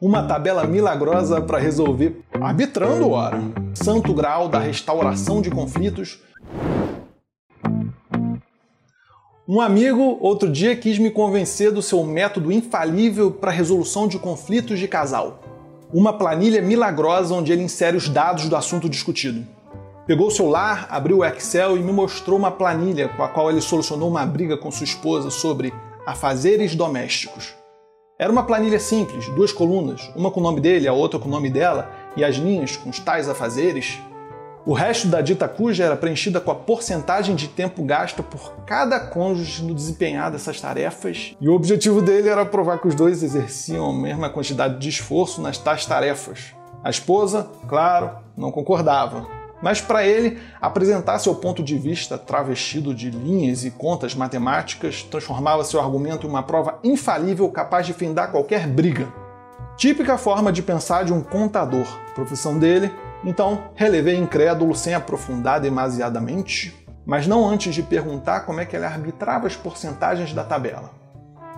uma tabela milagrosa para resolver, arbitrando ora, santo grau da restauração de conflitos. Um amigo outro dia quis me convencer do seu método infalível para resolução de conflitos de casal. Uma planilha milagrosa onde ele insere os dados do assunto discutido. Pegou o celular, abriu o Excel e me mostrou uma planilha com a qual ele solucionou uma briga com sua esposa sobre afazeres domésticos. Era uma planilha simples, duas colunas, uma com o nome dele, a outra com o nome dela, e as linhas com os tais afazeres. O resto da dita cuja era preenchida com a porcentagem de tempo gasto por cada cônjuge no desempenhar dessas tarefas, e o objetivo dele era provar que os dois exerciam a mesma quantidade de esforço nas tais tarefas. A esposa, claro, não concordava. Mas para ele, apresentar seu ponto de vista travestido de linhas e contas matemáticas transformava seu argumento em uma prova infalível capaz de findar qualquer briga. Típica forma de pensar de um contador, profissão dele, então relevei incrédulo sem aprofundar demasiadamente, mas não antes de perguntar como é que ele arbitrava as porcentagens da tabela.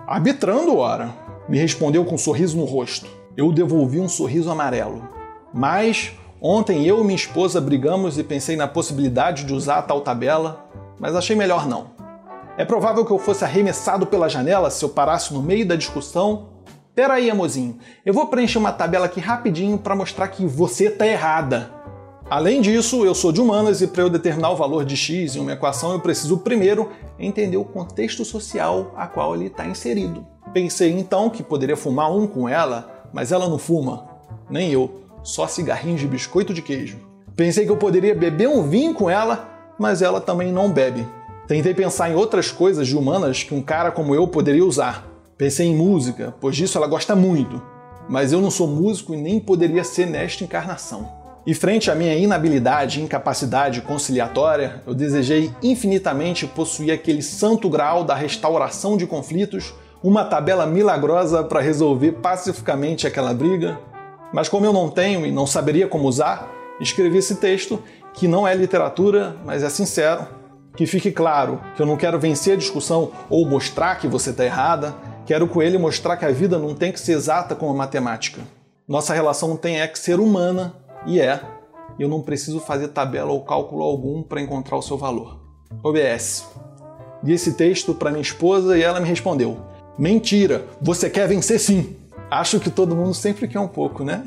Arbitrando, ora, me respondeu com um sorriso no rosto. Eu devolvi um sorriso amarelo. Mas Ontem eu e minha esposa brigamos e pensei na possibilidade de usar a tal tabela, mas achei melhor não. É provável que eu fosse arremessado pela janela se eu parasse no meio da discussão. Pera aí, amorzinho, eu vou preencher uma tabela aqui rapidinho para mostrar que você tá errada. Além disso, eu sou de humanas e para eu determinar o valor de x em uma equação eu preciso primeiro entender o contexto social a qual ele está inserido. Pensei então que poderia fumar um com ela, mas ela não fuma, nem eu só cigarrinhos de biscoito de queijo. Pensei que eu poderia beber um vinho com ela, mas ela também não bebe. Tentei pensar em outras coisas de humanas que um cara como eu poderia usar. Pensei em música, pois disso ela gosta muito. Mas eu não sou músico e nem poderia ser nesta encarnação. E frente à minha inabilidade e incapacidade conciliatória, eu desejei infinitamente possuir aquele santo grau da restauração de conflitos, uma tabela milagrosa para resolver pacificamente aquela briga, mas como eu não tenho e não saberia como usar, escrevi esse texto que não é literatura, mas é sincero. Que fique claro que eu não quero vencer a discussão ou mostrar que você está errada, quero com ele mostrar que a vida não tem que ser exata como a matemática. Nossa relação tem é que ser humana, e é. Eu não preciso fazer tabela ou cálculo algum para encontrar o seu valor. OBS. Li esse texto para minha esposa e ela me respondeu: Mentira, você quer vencer sim! Acho que todo mundo sempre quer um pouco, né?